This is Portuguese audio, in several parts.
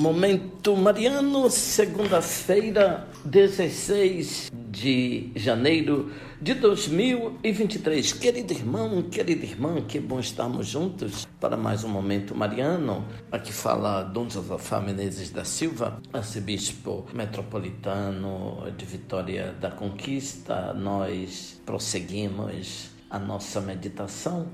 Momento Mariano, segunda-feira, 16 de janeiro de 2023. Querido irmão, querida irmã, que bom estarmos juntos para mais um Momento Mariano. Aqui fala Dom Josafá Menezes da Silva, arcebispo metropolitano de Vitória da Conquista. Nós prosseguimos a nossa meditação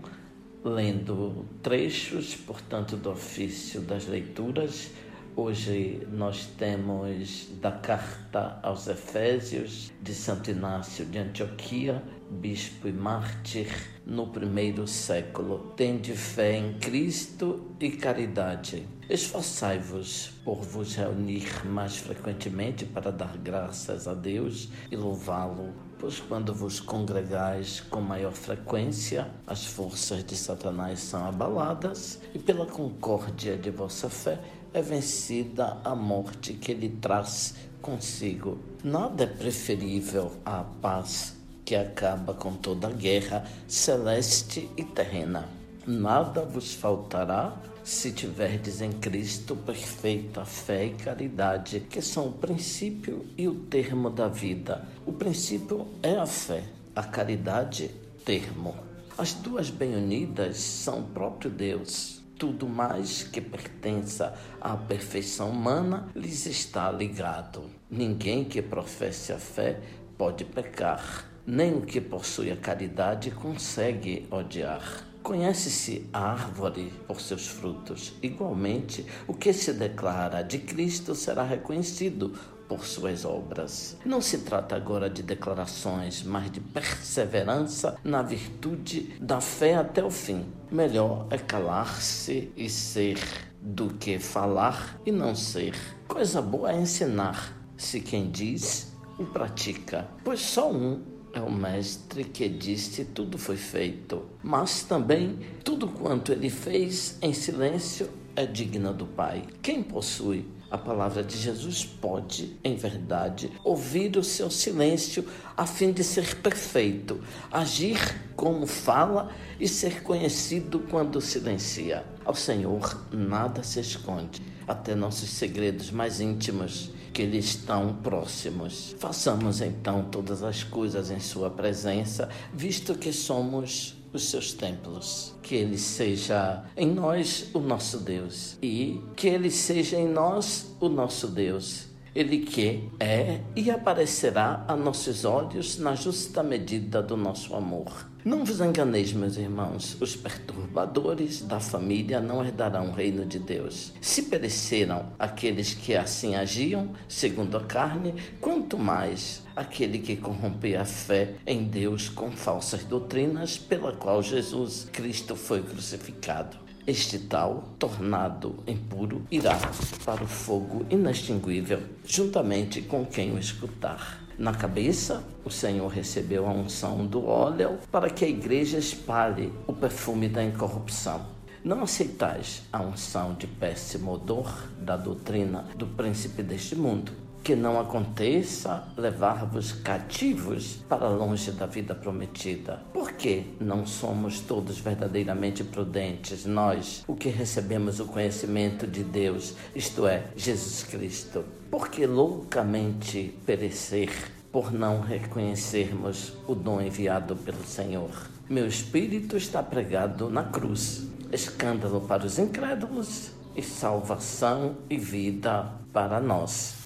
lendo trechos, portanto, do ofício das leituras Hoje nós temos da carta aos Efésios de Santo Inácio de Antioquia, bispo e mártir no primeiro século. Tende fé em Cristo e caridade. Esforçai-vos por vos reunir mais frequentemente para dar graças a Deus e louvá-lo pois quando vos congregais com maior frequência, as forças de Satanás são abaladas e pela concórdia de vossa fé é vencida a morte que ele traz consigo. Nada é preferível à paz que acaba com toda a guerra celeste e terrena. Nada vos faltará se tiverdes em Cristo perfeita fé e caridade, que são o princípio e o termo da vida. O princípio é a fé, a caridade, termo. As duas bem unidas são o próprio Deus tudo mais que pertença à perfeição humana lhes está ligado. Ninguém que professe a fé pode pecar, nem o que possui a caridade consegue odiar. Conhece-se a árvore por seus frutos. Igualmente, o que se declara de Cristo será reconhecido por suas obras. Não se trata agora de declarações, mas de perseverança na virtude da fé até o fim. Melhor é calar-se e ser do que falar e não ser. Coisa boa é ensinar, se quem diz o pratica, pois só um é o mestre que disse tudo foi feito, mas também tudo quanto ele fez em silêncio é digna do Pai. Quem possui a palavra de Jesus pode, em verdade, ouvir o seu silêncio a fim de ser perfeito, agir como fala e ser conhecido quando silencia. Ao Senhor nada se esconde, até nossos segredos mais íntimos que lhe estão próximos. Façamos então todas as coisas em Sua presença, visto que somos os seus templos. Que Ele seja em nós o nosso Deus e que Ele seja em nós o nosso Deus. Ele que é e aparecerá a nossos olhos na justa medida do nosso amor. Não vos enganeis, meus irmãos, os perturbadores da família não herdarão o reino de Deus. Se pereceram aqueles que assim agiam, segundo a carne, quanto mais aquele que corrompe a fé em Deus com falsas doutrinas, pela qual Jesus Cristo foi crucificado. Este tal, tornado impuro, irá para o fogo inextinguível, juntamente com quem o escutar. Na cabeça, o Senhor recebeu a unção do óleo para que a igreja espalhe o perfume da incorrupção. Não aceitais a unção de péssimo odor da doutrina do príncipe deste mundo, que não aconteça levar-vos cativos para longe da vida prometida. Por que não somos todos verdadeiramente prudentes, nós, o que recebemos o conhecimento de Deus, isto é, Jesus Cristo? Porque loucamente perecer por não reconhecermos o dom enviado pelo Senhor. Meu espírito está pregado na cruz, escândalo para os incrédulos e salvação e vida para nós.